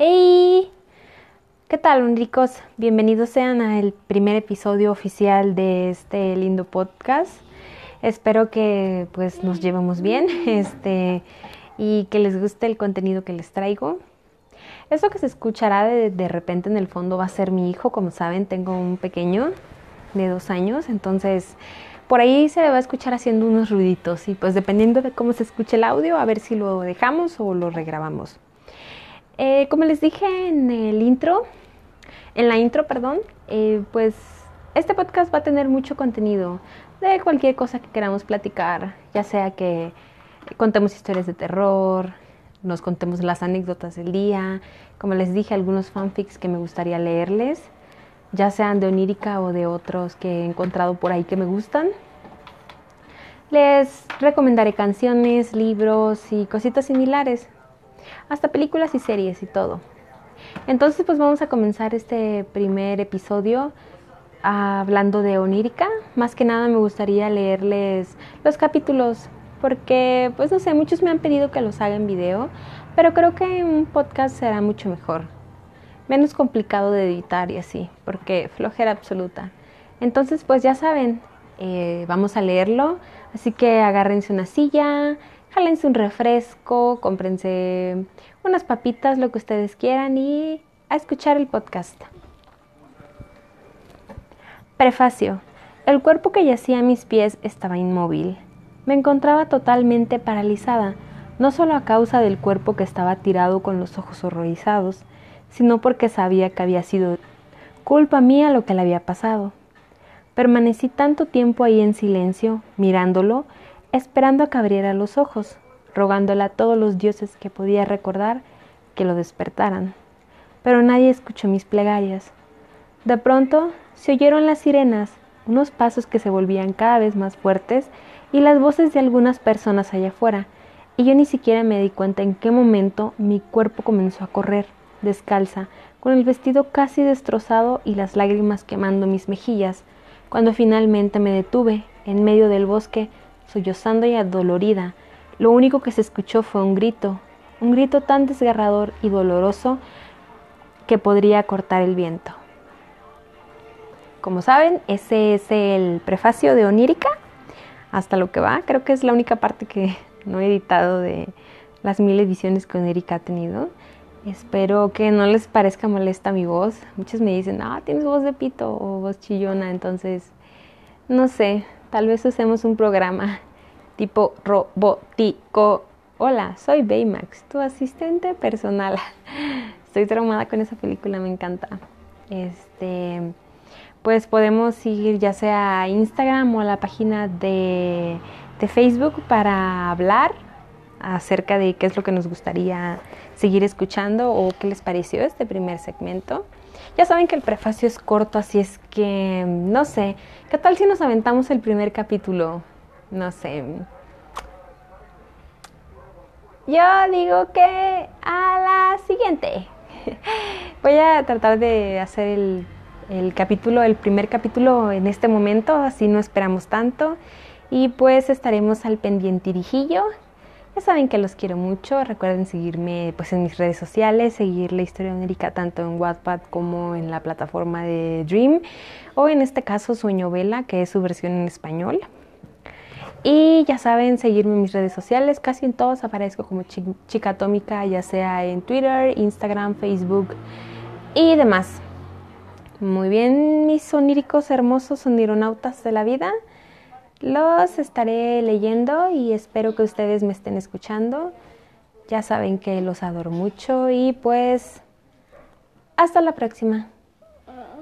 Hey, ¿qué tal, oníricos? Bienvenidos sean al primer episodio oficial de este lindo podcast. Espero que pues nos llevemos bien, este y que les guste el contenido que les traigo. Eso que se escuchará de, de repente en el fondo va a ser mi hijo, como saben, tengo un pequeño de dos años, entonces por ahí se va a escuchar haciendo unos ruiditos y pues dependiendo de cómo se escuche el audio, a ver si lo dejamos o lo regrabamos. Eh, como les dije en el intro, en la intro, perdón, eh, pues este podcast va a tener mucho contenido de cualquier cosa que queramos platicar, ya sea que contemos historias de terror, nos contemos las anécdotas del día, como les dije, algunos fanfics que me gustaría leerles, ya sean de onírica o de otros que he encontrado por ahí que me gustan. Les recomendaré canciones, libros y cositas similares hasta películas y series y todo. Entonces pues vamos a comenzar este primer episodio hablando de onírica. Más que nada me gustaría leerles los capítulos porque pues no sé, muchos me han pedido que los haga en video, pero creo que un podcast será mucho mejor. Menos complicado de editar y así, porque flojera absoluta. Entonces pues ya saben, eh, vamos a leerlo, así que agárrense una silla, jálense un refresco, cómprense unas papitas, lo que ustedes quieran y a escuchar el podcast. Prefacio. El cuerpo que yacía a mis pies estaba inmóvil. Me encontraba totalmente paralizada, no solo a causa del cuerpo que estaba tirado con los ojos horrorizados, sino porque sabía que había sido culpa mía lo que le había pasado. Permanecí tanto tiempo ahí en silencio, mirándolo, esperando a que abriera los ojos, rogándole a todos los dioses que podía recordar que lo despertaran. Pero nadie escuchó mis plegarias. De pronto se oyeron las sirenas, unos pasos que se volvían cada vez más fuertes y las voces de algunas personas allá afuera, y yo ni siquiera me di cuenta en qué momento mi cuerpo comenzó a correr, descalza, con el vestido casi destrozado y las lágrimas quemando mis mejillas, cuando finalmente me detuve en medio del bosque sollozando y adolorida. Lo único que se escuchó fue un grito, un grito tan desgarrador y doloroso que podría cortar el viento. Como saben, ese es el prefacio de Onírica, hasta lo que va. Creo que es la única parte que no he editado de las mil ediciones que Onírica ha tenido. Espero que no les parezca molesta mi voz. Muchos me dicen, ah, tienes voz de pito o voz chillona, entonces, no sé, Tal vez usemos un programa tipo robótico. Hola, soy Baymax, tu asistente personal. Estoy traumada con esa película, me encanta. Este, pues podemos ir ya sea a Instagram o a la página de, de Facebook para hablar acerca de qué es lo que nos gustaría seguir escuchando o qué les pareció este primer segmento. Ya saben que el prefacio es corto, así es que, no sé, ¿qué tal si nos aventamos el primer capítulo? No sé. Yo digo que a la siguiente. Voy a tratar de hacer el, el capítulo, el primer capítulo en este momento, así no esperamos tanto. Y pues estaremos al pendiente dirijillo saben que los quiero mucho. Recuerden seguirme pues, en mis redes sociales, seguir la historia onérica tanto en Wattpad como en la plataforma de Dream o en este caso Sueño Vela, que es su versión en español. Y ya saben, seguirme en mis redes sociales, casi en todos aparezco como Chica Atómica, ya sea en Twitter, Instagram, Facebook y demás. Muy bien, mis soníricos hermosos sonironautas de la vida. Los estaré leyendo y espero que ustedes me estén escuchando. Ya saben que los adoro mucho y pues hasta la próxima.